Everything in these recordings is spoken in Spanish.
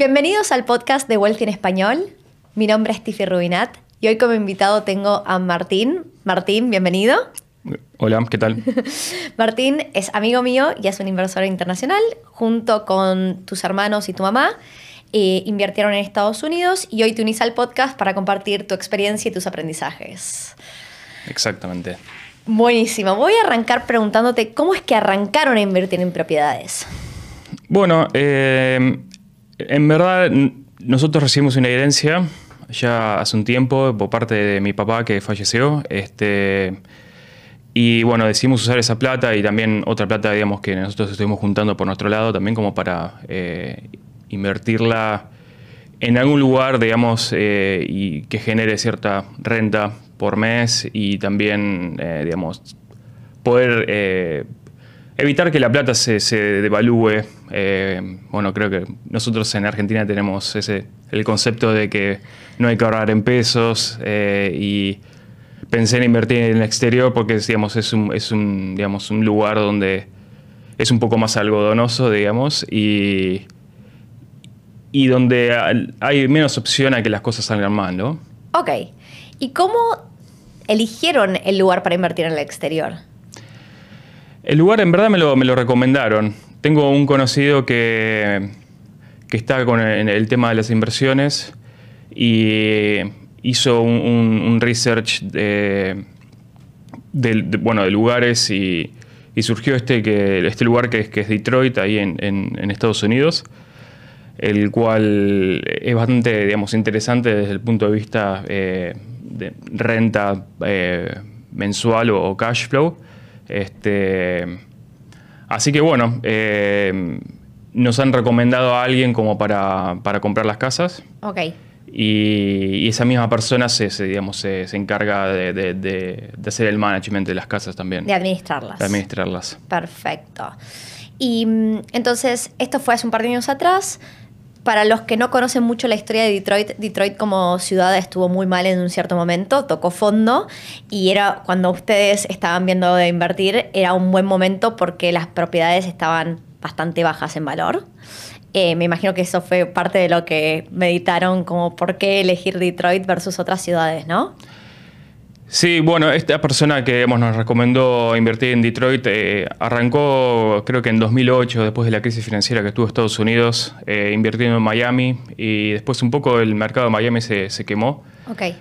Bienvenidos al podcast de Wealthy en Español. Mi nombre es Tiffy Rubinat y hoy como invitado tengo a Martín. Martín, bienvenido. Hola, ¿qué tal? Martín es amigo mío y es un inversor internacional. Junto con tus hermanos y tu mamá, eh, invirtieron en Estados Unidos y hoy te unís al podcast para compartir tu experiencia y tus aprendizajes. Exactamente. Buenísimo. Voy a arrancar preguntándote cómo es que arrancaron a invertir en propiedades. Bueno, eh, en verdad nosotros recibimos una herencia ya hace un tiempo por parte de mi papá que falleció. Este, y bueno, decidimos usar esa plata y también otra plata, digamos, que nosotros estuvimos juntando por nuestro lado, también como para eh, invertirla en algún lugar, digamos, eh, y que genere cierta renta por mes y también, eh, digamos, poder evitar que la plata se, devalúe. bueno, creo que nosotros en Argentina tenemos ese, el concepto de que no hay que ahorrar en pesos y pensé en invertir en el exterior porque digamos, es, un, es un, digamos, un lugar donde es un poco más algodonoso, digamos, y, y donde hay menos opción a que las cosas salgan mal, ¿no? Ok. ¿Y cómo eligieron el lugar para invertir en el exterior? El lugar en verdad me lo, me lo recomendaron. Tengo un conocido que, que está con el tema de las inversiones y hizo un, research de, bueno, de lugares y, surgió este, que, este lugar que es, que es Detroit, ahí en, Estados Unidos, el cual es bastante digamos, interesante desde el punto de vista eh, de renta eh, mensual o, cash flow. Este, así que bueno, eh, nos han recomendado a alguien como para, para comprar las casas. Ok. Y, esa misma persona se, digamos, se, encarga de, hacer el management de las casas también. De administrarlas. De administrarlas. Perfecto. Y mm, entonces, esto fue hace un par de años atrás. Para los que no conocen mucho la historia de Detroit, Detroit como ciudad estuvo muy mal en un cierto momento, tocó fondo y era cuando ustedes estaban viendo de invertir, era un buen momento porque las propiedades estaban bastante bajas en valor. Eh, me imagino que eso fue parte de lo que meditaron, como por qué elegir Detroit versus otras ciudades, ¿no? Sí, bueno, esta persona que nos recomendó invertir en Detroit eh, arrancó creo que en 2008, después de la crisis financiera que tuvo Estados Unidos, eh, invirtiendo en Miami y después un poco el mercado de Miami se, quemó. Okay.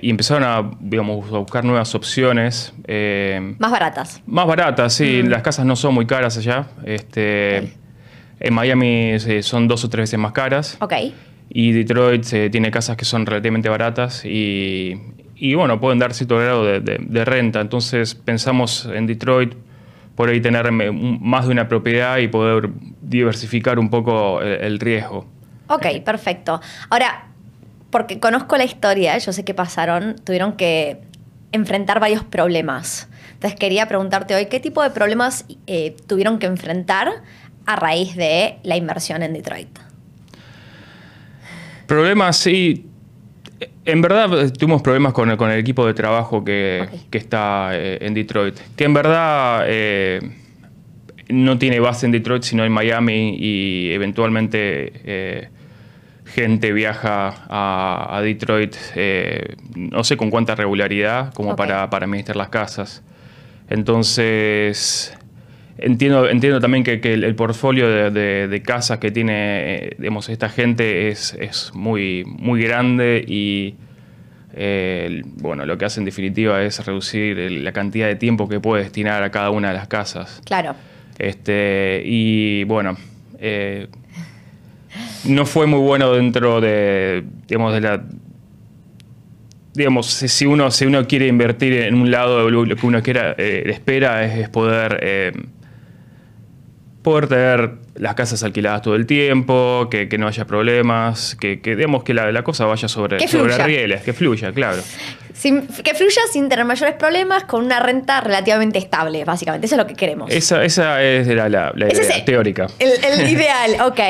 y empezaron a, digamos, a buscar nuevas opciones. más baratas. Más baratas, sí. Mm. Las casas no son muy caras allá. Este, en Miami eh, son dos o tres veces más caras. Ok. Y Detroit eh, tiene casas que son relativamente baratas y, bueno, pueden dar cierto grado de, renta. Entonces pensamos en Detroit por ahí tener más de una propiedad y poder diversificar un poco el, riesgo. Ok, perfecto. Ahora, porque conozco la historia, yo sé que pasaron, tuvieron que enfrentar varios problemas. Entonces quería preguntarte hoy, ¿qué tipo de problemas eh, tuvieron que enfrentar a raíz de la inversión en Detroit? Problemas, sí. En verdad tuvimos problemas con el, con el equipo de trabajo que, está eh, en Detroit, que en verdad eh, no tiene base en Detroit, sino en Miami y eventualmente eh, gente viaja a, Detroit, no sé con cuánta regularidad, como para, para administrar las casas. Entonces, Entiendo, entiendo también que, el, portfolio de, casas que tiene eh, esta gente es, muy, muy grande y eh, bueno, lo que hace en definitiva es reducir la cantidad de tiempo que puede destinar a cada una de las casas. Claro. Este, y bueno, eh, no fue muy bueno dentro de, digamos, de la digamos, si uno, si uno quiere invertir en un lado, lo que uno quiera, espera es, poder poder tener las casas alquiladas todo el tiempo, que, no haya problemas, que, que digamos que la, cosa vaya sobre, sobre rieles, que fluya, claro. que fluya sin tener mayores problemas, con una renta relativamente estable, básicamente. Eso es lo que queremos. Esa, esa es la, la, idea teórica. El, ideal, ok.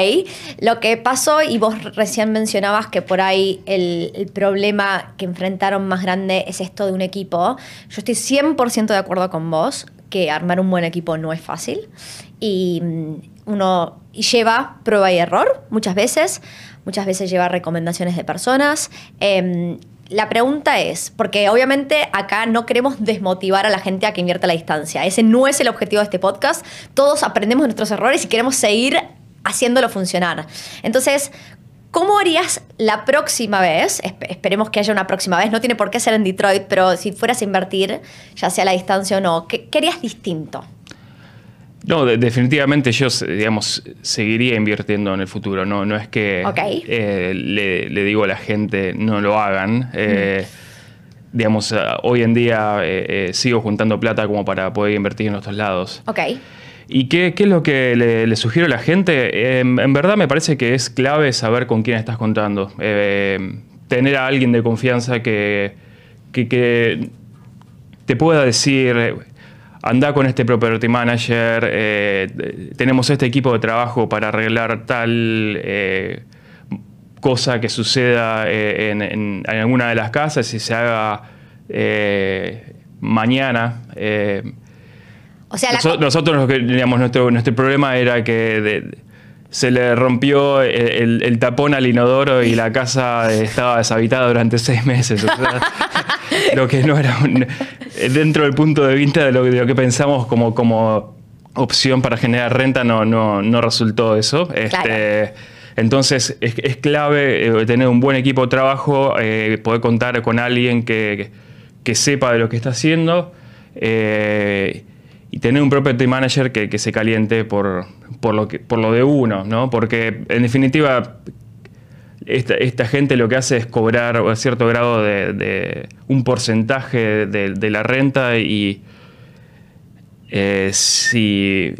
Lo que pasó, y vos recién mencionabas que por ahí el, el problema que enfrentaron más grande es esto de un equipo. Yo estoy 100% de acuerdo con vos que armar un buen equipo no es fácil. Y mm, uno lleva prueba y error muchas veces, muchas veces lleva recomendaciones de personas. Em, la pregunta es, porque obviamente acá no queremos desmotivar a la gente a que invierta a la distancia. Ese no es el objetivo de este podcast. Todos aprendemos de nuestros errores y queremos seguir haciéndolo funcionar. Entonces, ¿Cómo harías la próxima vez? esperemos que haya una próxima vez. No tiene por qué ser en Detroit, pero si fueras a invertir, ya sea a la distancia o no, ¿qué, harías distinto? No, definitivamente yo, digamos, seguiría invirtiendo en el futuro. No, no es que eh, le, digo a la gente no lo hagan. Eh, digamos, eh, hoy en día sigo juntando plata como para poder invertir en otros lados. Ok. ¿Y qué, es lo que le, sugiero a la gente? En verdad me parece que es clave saber con quién estás contando. Eh, tener a alguien de confianza que, te pueda decir, anda con este property manager, eh, tenemos este equipo de trabajo para arreglar tal eh, cosa que suceda en, en, alguna de las casas y se haga mañana nosotros, digamos, nuestro, nuestro problema era que se le rompió el, tapón al inodoro y la casa estaba deshabitada durante seis meses. lo que no era dentro del punto de vista de lo, que pensamos como, como opción para generar renta, no, no, resultó eso. Este, entonces es, clave eh, tener un buen equipo de trabajo, eh, poder contar con alguien que, sepa de lo que está haciendo. Eh, y tener un property manager que, se caliente por, por, lo que, por lo de uno, ¿no? Porque en definitiva esta, gente lo que hace es cobrar a cierto grado de, un porcentaje de, la renta y eh, si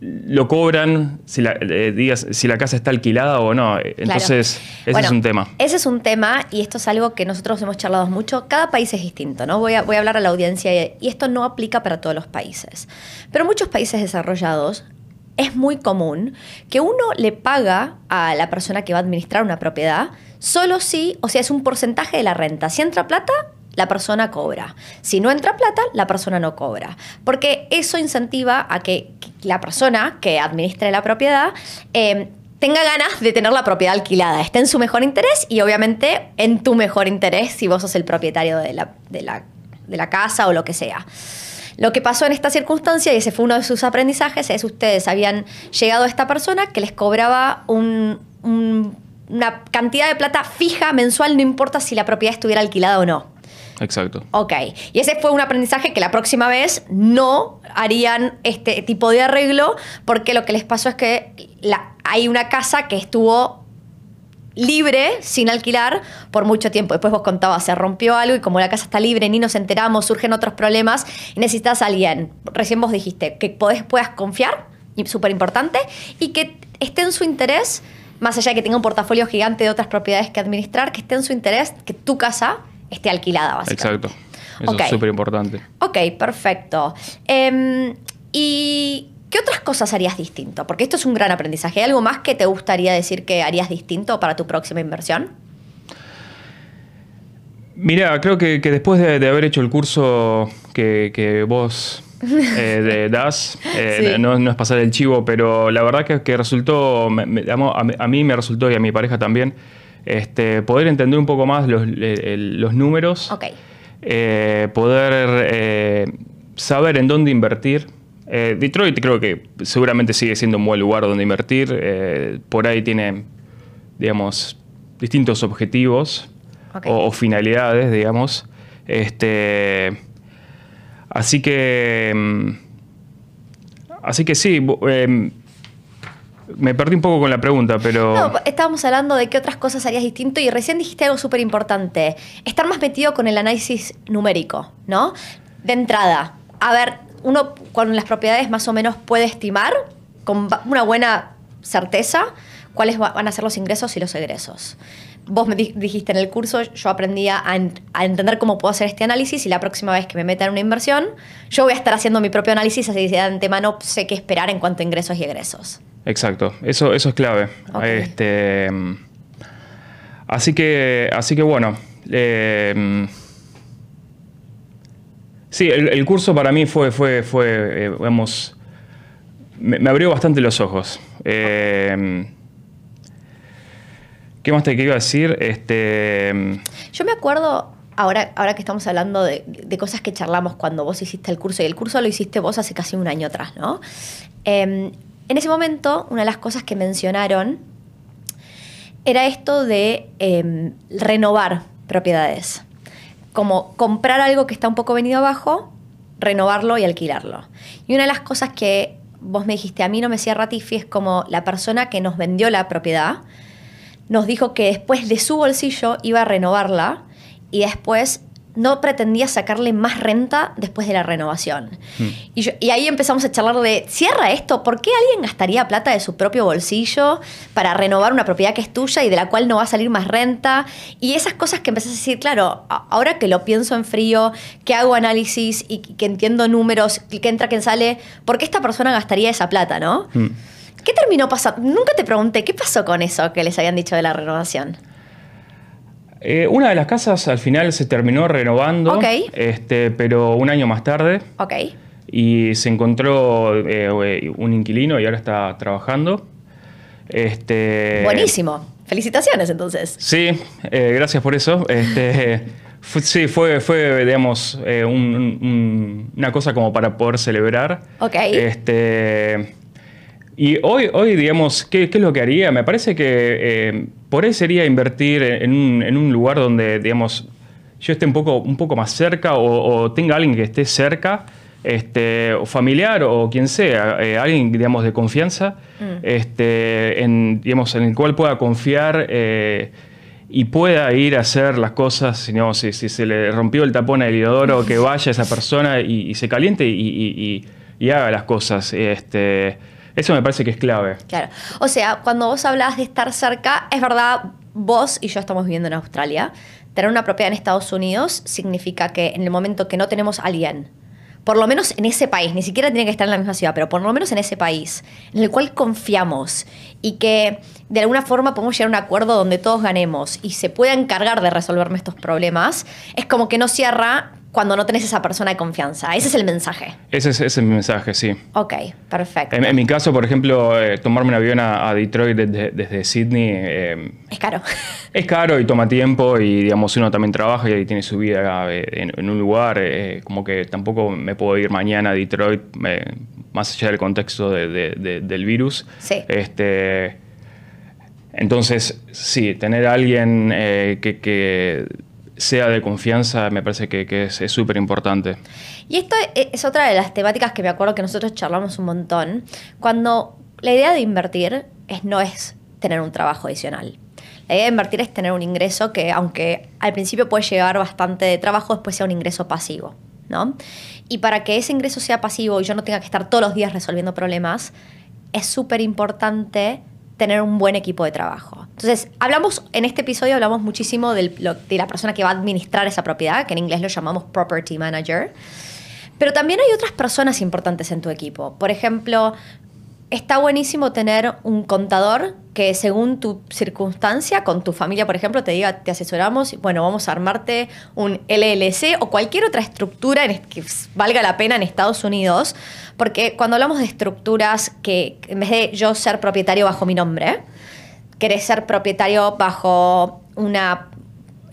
lo cobran si la, eh, si la casa está alquilada o no. Entonces, ese es un tema. Ese es un tema y esto es algo que nosotros hemos charlado mucho. Cada país es distinto, ¿no? Voy a, voy a hablar a la audiencia y esto no aplica para todos los países. Pero muchos países desarrollados es muy común que uno le paga a la persona que va a administrar una propiedad solo si, o sea, es un porcentaje de la renta. Si entra plata, la persona cobra. Si no entra plata, la persona no cobra. Porque eso incentiva a que la persona que administre la propiedad em, tenga ganas de tener la propiedad alquilada, esté en su mejor interés y obviamente en tu mejor interés si vos sos el propietario de la, de la, casa o lo que sea. Lo que pasó en esta circunstancia, y ese fue uno de sus aprendizajes, es ustedes habían llegado a esta persona que les cobraba una cantidad de plata fija mensual, no importa si la propiedad estuviera alquilada o no. Exacto. Ok. Y ese fue un aprendizaje que la próxima vez no harían este tipo de arreglo porque lo que les pasó es que hay una casa que estuvo libre, sin alquilar, por mucho tiempo. Después vos contabas, se rompió algo y como la casa está libre, ni nos enteramos, surgen otros problemas y necesitas a alguien. Recién vos dijiste que podés, puedas confiar, súper importante, y que esté en su interés, más allá de que tenga un portafolio gigante de otras propiedades que administrar, que esté en su interés que tu casa esté alquilada, básicamente. Exacto. Eso es súper importante. Ok, perfecto. Em, ¿Y qué otras cosas harías distinto? Porque esto es un gran aprendizaje. ¿Hay algo más que te gustaría decir que harías distinto para tu próxima inversión? Mira, creo que, después de, haber hecho el curso que, vos eh, das, eh, no, es pasar el chivo, pero la verdad que, que resultó, a, mí me resultó y a mi pareja también, este, poder entender un poco más los, números, eh, poder saber en dónde invertir. Eh, Detroit creo que seguramente sigue siendo un buen lugar donde invertir. por ahí tiene, digamos, distintos objetivos o, finalidades, digamos. Este, así que, mm, así que sí. Em, me perdí un poco con la pregunta, pero... No, estábamos hablando de qué otras cosas harías distinto y recién dijiste algo súper importante. Estar más metido con el análisis numérico, ¿no? De entrada, a ver, uno con las propiedades más o menos puede estimar con una buena certeza cuáles van a ser los ingresos y los egresos. Vos me dijiste en el curso, yo aprendí a, a, entender cómo puedo hacer este análisis y la próxima vez que me meta en una inversión, yo voy a estar haciendo mi propio análisis, así que de antemano sé qué esperar en cuanto a ingresos y egresos. Exacto, eso, eso es clave. Este, así, que, así que bueno. Eh, sí, el, curso para mí fue, fue, fue eh, me, abrió bastante los ojos. Eh, ¿Qué más te iba decir? Este, Yo me acuerdo, ahora, ahora que estamos hablando de, cosas que charlamos cuando vos hiciste el curso, y el curso lo hiciste vos hace casi un año atrás, ¿no? Em, en ese momento, una de las cosas que mencionaron era esto de em, renovar propiedades. Como comprar algo que está un poco venido abajo, renovarlo y alquilarlo. Y una de las cosas que vos me dijiste, a mí no me cierra Tiffy, es como la persona que nos vendió la propiedad nos dijo que después de su bolsillo iba a renovarla y después no pretendía sacarle más renta después de la renovación. Hmm. Y, ahí empezamos a charlar de, cierra esto, ¿por qué alguien gastaría plata de su propio bolsillo para renovar una propiedad que es tuya y de la cual no va a salir más renta? Y esas cosas que empezás a decir, claro, ahora que lo pienso en frío, que hago análisis y que entiendo números, que entra, que sale, ¿por qué esta persona gastaría esa plata, no? Hmm. ¿Qué terminó pasando? Nunca te pregunté, ¿qué pasó con eso que les habían dicho de la renovación? Eh, una de las casas al final se terminó renovando, este, pero un año más tarde. Ok. Y se encontró eh, un inquilino y ahora está trabajando. Este, Buenísimo. Felicitaciones entonces. Sí, eh, gracias por eso. Este, sí, fue, fue digamos, una cosa como para poder celebrar. Ok. Este, y hoy, hoy digamos, ¿qué, es lo que haría? Me parece que eh, por ahí sería invertir en un, lugar donde, digamos, yo esté un poco, un poco más cerca o, tenga alguien que esté cerca, este, o familiar o quien sea, eh, alguien, digamos, de confianza, mm. este, en, digamos, en el cual pueda confiar eh, y pueda ir a hacer las cosas, digamos, si, se le rompió el tapón al inodoro, que vaya esa persona y, se caliente y, y, haga las cosas. Este, eso me parece que es clave. Claro. O sea, cuando vos hablas de estar cerca, es verdad, vos y yo estamos viviendo en Australia. Tener una propiedad en Estados Unidos significa que en el momento que no tenemos a alguien, por lo menos en ese país, ni siquiera tiene que estar en la misma ciudad, pero por lo menos en ese país, en el cual confiamos y que de alguna forma podemos llegar a un acuerdo donde todos ganemos y se pueda encargar de resolverme estos problemas, es como que no cierra cuando no tenés esa persona de confianza. Ese es el mensaje. Ese es, ese el mensaje, sí. Ok, perfecto. En, mi caso, por ejemplo, eh, tomarme un avión a, Detroit desde, Sydney... Eh, es caro. Es caro y toma tiempo y, digamos, uno también trabaja y tiene su vida eh, en, un lugar. como que tampoco me puedo ir mañana a Detroit, más allá del contexto del virus. Sí. Este, entonces, sí, tener a alguien que sea de confianza me parece que, es súper importante. Y esto e, es otra de las temáticas que me acuerdo que nosotros charlamos un montón. Cuando la idea de invertir es, no es tener un trabajo adicional. La idea de invertir es tener un ingreso que, aunque al principio puede llevar bastante de trabajo, después sea un ingreso pasivo. ¿no? Y para que ese ingreso sea pasivo y yo no tenga que estar todos los días resolviendo problemas, es súper importante tener un buen equipo de trabajo. Entonces, hablamos, en este episodio hablamos muchísimo de la persona que va a administrar esa propiedad, que en inglés lo llamamos property manager. Pero también hay otras personas importantes en tu equipo. Por ejemplo, está buenísimo tener un contador que según tu circunstancia, con tu familia, por ejemplo, te diga, te asesoramos, bueno, vamos a armarte un LLC o cualquier otra estructura que valga la pena en Estados Unidos, porque cuando hablamos de estructuras que en vez de yo ser propietario bajo mi nombre, querés ser propietario bajo una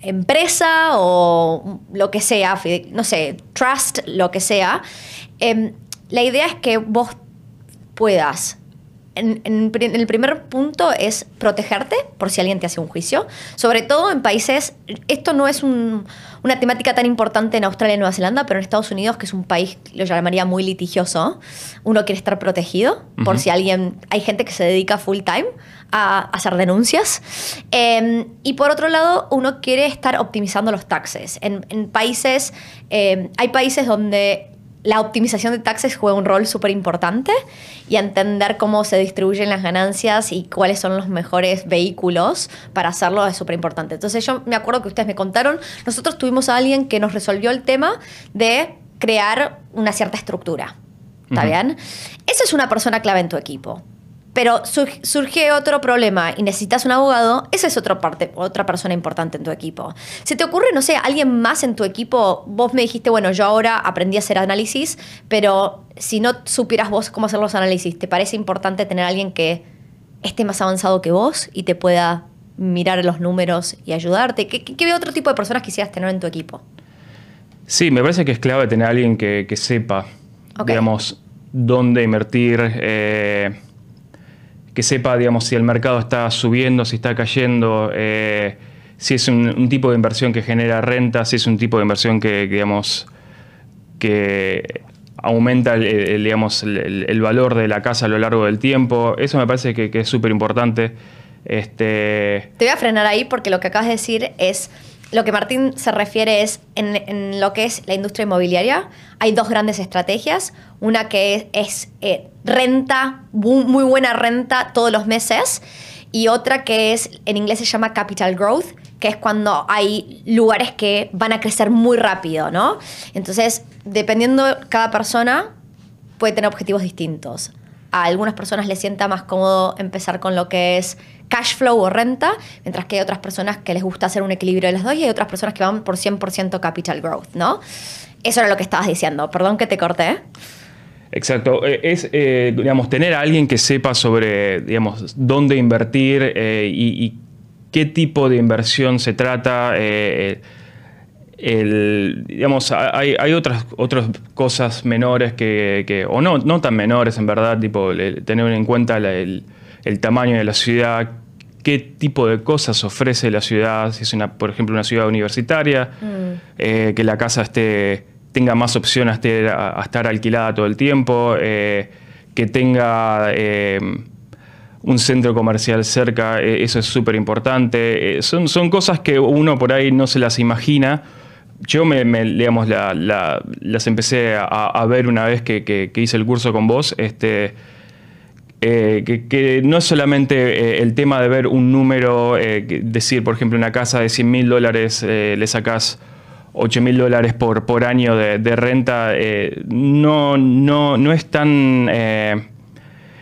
empresa o lo que sea, no sé, trust, lo que sea, em, la idea es que vos puedas en, el primer punto es protegerte por si alguien te hace un juicio. Sobre todo en países, esto no es una temática tan importante en Australia y Nueva Zelanda, pero en Estados Unidos, que es un país, lo llamaría muy litigioso, uno quiere estar protegido por si alguien, hay gente que se dedica full time a hacer denuncias. Em, y por otro lado, uno quiere estar optimizando los taxes. En, países, em, hay países donde la optimización de taxes juega un rol súper importante y entender cómo se distribuyen las ganancias y cuáles son los mejores vehículos para hacerlo es súper importante. Entonces yo me acuerdo que ustedes me contaron, nosotros tuvimos a alguien que nos resolvió el tema de crear una cierta estructura. ¿Está bien? Esa es una persona clave en tu equipo. Pero surge otro problema y necesitas un abogado, esa es otra parte, otra persona importante en tu equipo. ¿Se te ocurre, no sé, alguien más en tu equipo? Vos me dijiste, bueno, yo ahora aprendí a hacer análisis, pero si no supieras vos cómo hacer los análisis, ¿te parece importante tener alguien que esté más avanzado que vos y te pueda mirar los números y ayudarte? ¿Qué, qué, otro tipo de personas quisieras tener en tu equipo? Sí, me parece que es clave tener alguien que, sepa, digamos, dónde invertir. Eh, que sepa, digamos, si el mercado está subiendo, si está cayendo, eh, si es un, tipo de inversión que genera renta, si es un tipo de inversión que, digamos, que aumenta el, digamos, el, valor de la casa a lo largo del tiempo. Eso me parece que, es súper importante. Este... Te voy a frenar ahí porque lo que acabas de decir es lo que Martín se refiere es en, lo que es la industria inmobiliaria. Hay dos grandes estrategias. Una que es, eh, renta, muy buena renta todos los meses. Y otra que es, en inglés se llama capital growth, que es cuando hay lugares que van a crecer muy rápido, ¿no? Entonces, dependiendo cada persona, puede tener objetivos distintos. A algunas personas les sienta más cómodo empezar con lo que es cash flow o renta, mientras que hay otras personas que les gusta hacer un equilibrio de las dos y hay otras personas que van por 100% capital growth, ¿no? Eso era lo que estabas diciendo. Perdón que te corté. Exacto. Eh, es, eh, digamos, tener a alguien que sepa sobre, digamos, dónde invertir eh, y, qué tipo de inversión se trata. Digamos, hay, otras, otras cosas menores que, o no, no tan menores en verdad, tipo tener en cuenta el, el tamaño de la ciudad, qué tipo de cosas ofrece la ciudad, si es una, por ejemplo, una ciudad universitaria, mm. eh, que la casa esté, tenga más opciones a, estar alquilada todo el tiempo, eh, que tenga eh, un centro comercial cerca, eso es súper importante. son, son cosas que uno por ahí no se las imagina. Yo me, digamos, las empecé a, ver una vez que, hice el curso con vos. Este, eh, que, no es solamente eh, el tema de ver un número, eh, decir, por ejemplo, una casa de 100 mil dólares le sacas 8 mil dólares por, por año de, renta, no, no, no es tan...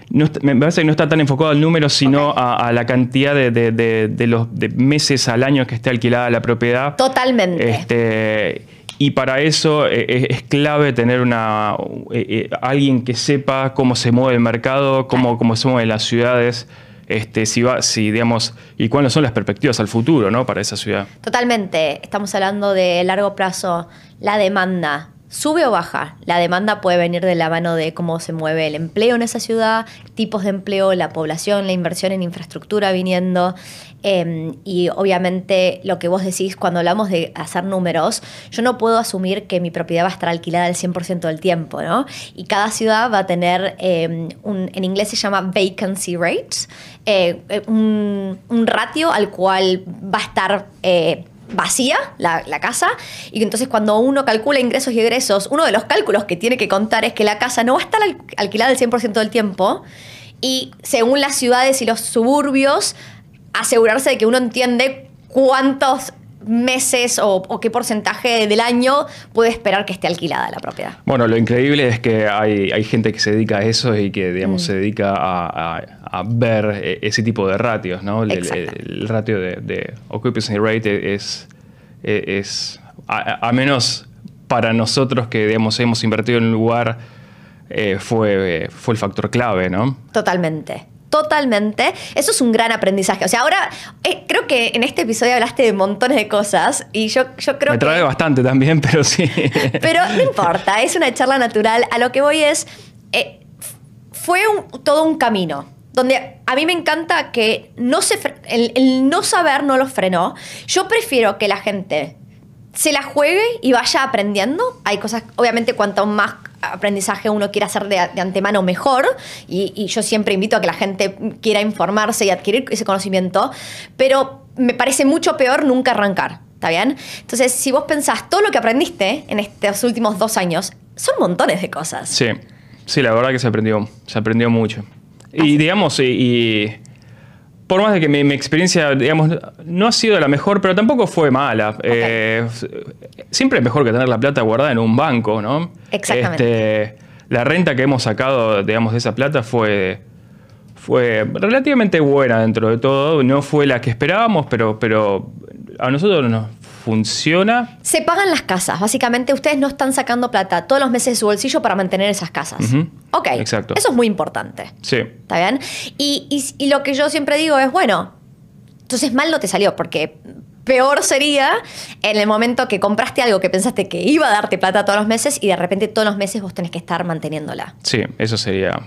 me parece que no está tan enfocado al número, sino a, la cantidad de, los meses al año que esté alquilada la propiedad. Totalmente. Este, y para eso eh, eh, es clave tener una, eh, alguien que sepa cómo se mueve el mercado, cómo, cómo se mueven las ciudades. Este, si va, si digamos, y cuáles son las perspectivas al futuro, ¿no? Para esa ciudad. Totalmente. Estamos hablando de largo plazo, la demanda. ¿Sube o baja? La demanda puede venir de la mano de cómo se mueve el empleo en esa ciudad, tipos de empleo, la población, la inversión en infraestructura viniendo. Em, y obviamente lo que vos decís cuando hablamos de hacer números, yo no puedo asumir que mi propiedad va a estar alquilada el 100% del tiempo, ¿no? Y cada ciudad va a tener, em, un, en inglés se llama vacancy rate, eh, eh, un, ratio al cual va a estar... Vacía la, la, casa y entonces cuando uno calcula ingresos y egresos, uno de los cálculos que tiene que contar es que la casa no va a estar alquilada el 100% del tiempo y según las ciudades y los suburbios asegurarse de que uno entiende cuántos meses o, qué porcentaje del año puede esperar que esté alquilada la propiedad. Bueno, lo increíble es que hay, hay gente que se dedica a eso y que, digamos, mm. se dedica a, ver e, ese tipo de ratios, ¿no? El, ratio de, occupancy rate es, es a, menos para nosotros que, digamos, hemos invertido en un lugar, eh, fue, fue el factor clave, ¿no? Totalmente totalmente. Eso es un gran aprendizaje. O sea, ahora eh, creo que en este episodio hablaste de montones de cosas y yo, yo creo Me trae bastante también, pero sí. Pero no importa, es una charla natural. A lo que voy es, eh, fue todo un camino. Donde a mí me encanta que no se el, el no saber no lo frenó. Yo prefiero que la gente se la juegue y vaya aprendiendo. Hay cosas, obviamente, cuanto más aprendizaje uno quiera hacer de, antemano, mejor. Y, yo siempre invito a que la gente quiera informarse y adquirir ese conocimiento. Pero me parece mucho peor nunca arrancar. ¿Está bien? Entonces, si vos pensás todo lo que aprendiste en estos últimos dos años, son montones de cosas. Sí, sí, la verdad que se aprendió, se aprendió mucho. Y digamos, y por más de que mi, experiencia, digamos, no ha sido la mejor, pero tampoco fue mala. Eh, siempre es mejor que tener la plata guardada en un banco, ¿no? Exactamente. Este, la renta que hemos sacado, digamos, de esa plata fue, fue relativamente buena dentro de todo. No fue la que esperábamos, pero, pero a nosotros nos funciona. Se pagan las casas. Básicamente, ustedes no están sacando plata todos los meses de su bolsillo para mantener esas casas. Ujú. Ok. Exacto. Eso es muy importante. Sí. ¿Está bien? Y, y- y lo que yo siempre digo es, bueno, entonces mal no te salió, porque peor sería en el momento que compraste algo que pensaste que iba a darte plata todos los meses y de repente todos los meses vos tenés que estar manteniéndola. Sí, eso sería.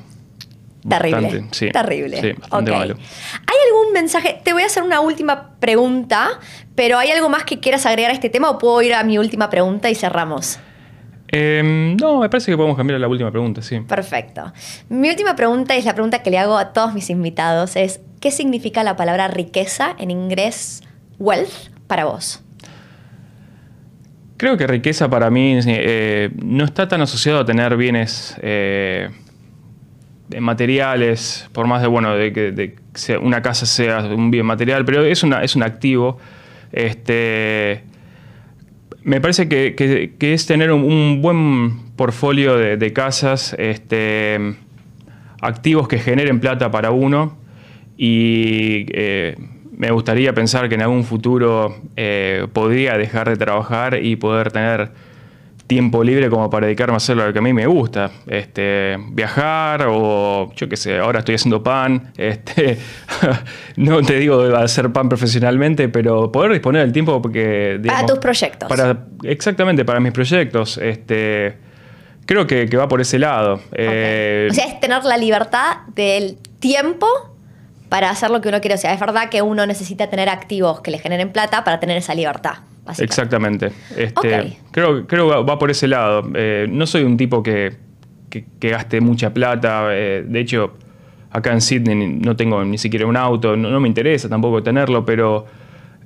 Terrible. bastante, sí. Terrible. Sí, bastante malo. ¿Hay algún mensaje? Te voy a hacer una última pregunta, pero ¿hay algo más que quieras agregar a este tema o puedo ir a mi última pregunta y cerramos? Em, no, me parece que podemos cambiar a la última pregunta, sí. Perfecto. Mi última pregunta es la pregunta que le hago a todos mis invitados, es ¿qué significa la palabra riqueza en inglés wealth para vos? Creo que riqueza para mí eh, no está tan asociado a tener bienes eh, materiales, por más de bueno de que una casa sea un bien material, pero es, es un activo. Este, me parece que, es tener un, buen portfolio de, de casas, este, activos que generen plata para uno y eh, me gustaría pensar que en algún futuro eh, podría dejar de trabajar y poder tener tiempo libre como para dedicarme a hacer lo que a mí me gusta. Este, viajar o yo qué sé, ahora estoy haciendo pan. Este, no te digo hacer pan profesionalmente, pero poder disponer del tiempo porque... Para tus proyectos. Para, exactamente, para mis proyectos. Este, creo que, que va por ese lado. Eh, O sea, es tener la libertad del tiempo para hacer lo que uno quiere. O sea, es verdad que uno necesita tener activos que le generen plata para tener esa libertad. Exactamente. Este, Ok. Creo, creo que va por ese lado. Eh, no soy un tipo que, que- que gaste mucha plata. eh, de hecho, acá en Sydney no tengo ni siquiera un auto. No, no me interesa tampoco tenerlo, pero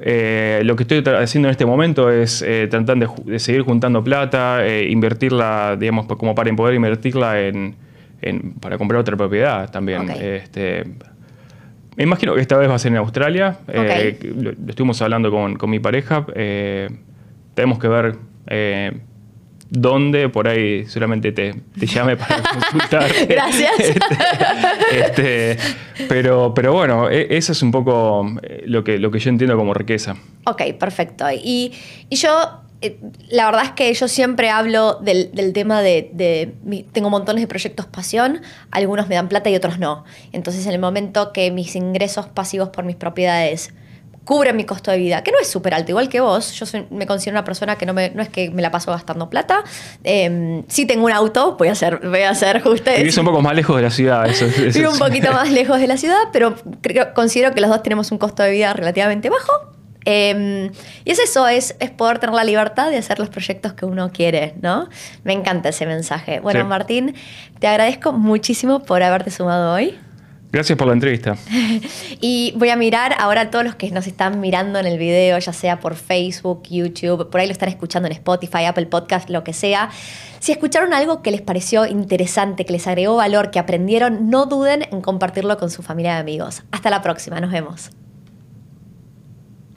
eh, lo que estoy haciendo en este momento es eh, tratar de, de seguir juntando plata, eh, invertirla, digamos, como para poder invertirla en, en- para comprar otra propiedad también. Ok. Este, me imagino que esta vez va a ser en Australia. Eh, Ok. que lo, lo estuvimos hablando con, con mi pareja. eh, tenemos que ver eh, dónde, por ahí solamente te, te llame para consultar. Gracias. Este, este, pero, pero bueno, e- eso es un poco eh, lo que, lo que yo entiendo como riqueza. Ok, perfecto. Y, y yo, eh, la verdad es que yo siempre hablo del, del tema de, tengo montones de proyectos pasión, algunos me dan plata y otros no. Entonces en el momento que mis ingresos pasivos por mis propiedades cubren mi costo de vida, que no es súper alto, igual que vos, yo soy- me considero una persona que no, me, no es que me la paso gastando plata, eh, sí tengo un auto, voy a hacer, voy a Vivís un poco más lejos de la ciudad. Eso, eso- Vivo un poquito más lejos de la ciudad, pero creo- considero que los dos tenemos un costo de vida relativamente bajo. Eh, y es eso, es, es poder tener la libertad de hacer los proyectos que uno quiere, ¿no? Me encanta ese mensaje. Bueno, Sí. Martín, te agradezco muchísimo por haberte sumado hoy. Gracias por la entrevista. Y voy a mirar ahora a todos los que nos están mirando en el video, ya sea por Facebook, YouTube, por ahí lo están escuchando en Spotify, Apple Podcast, lo que sea. Si escucharon algo que les pareció interesante, que les agregó valor, que aprendieron, no duden en compartirlo con su familia y amigos. Hasta la próxima, nos vemos.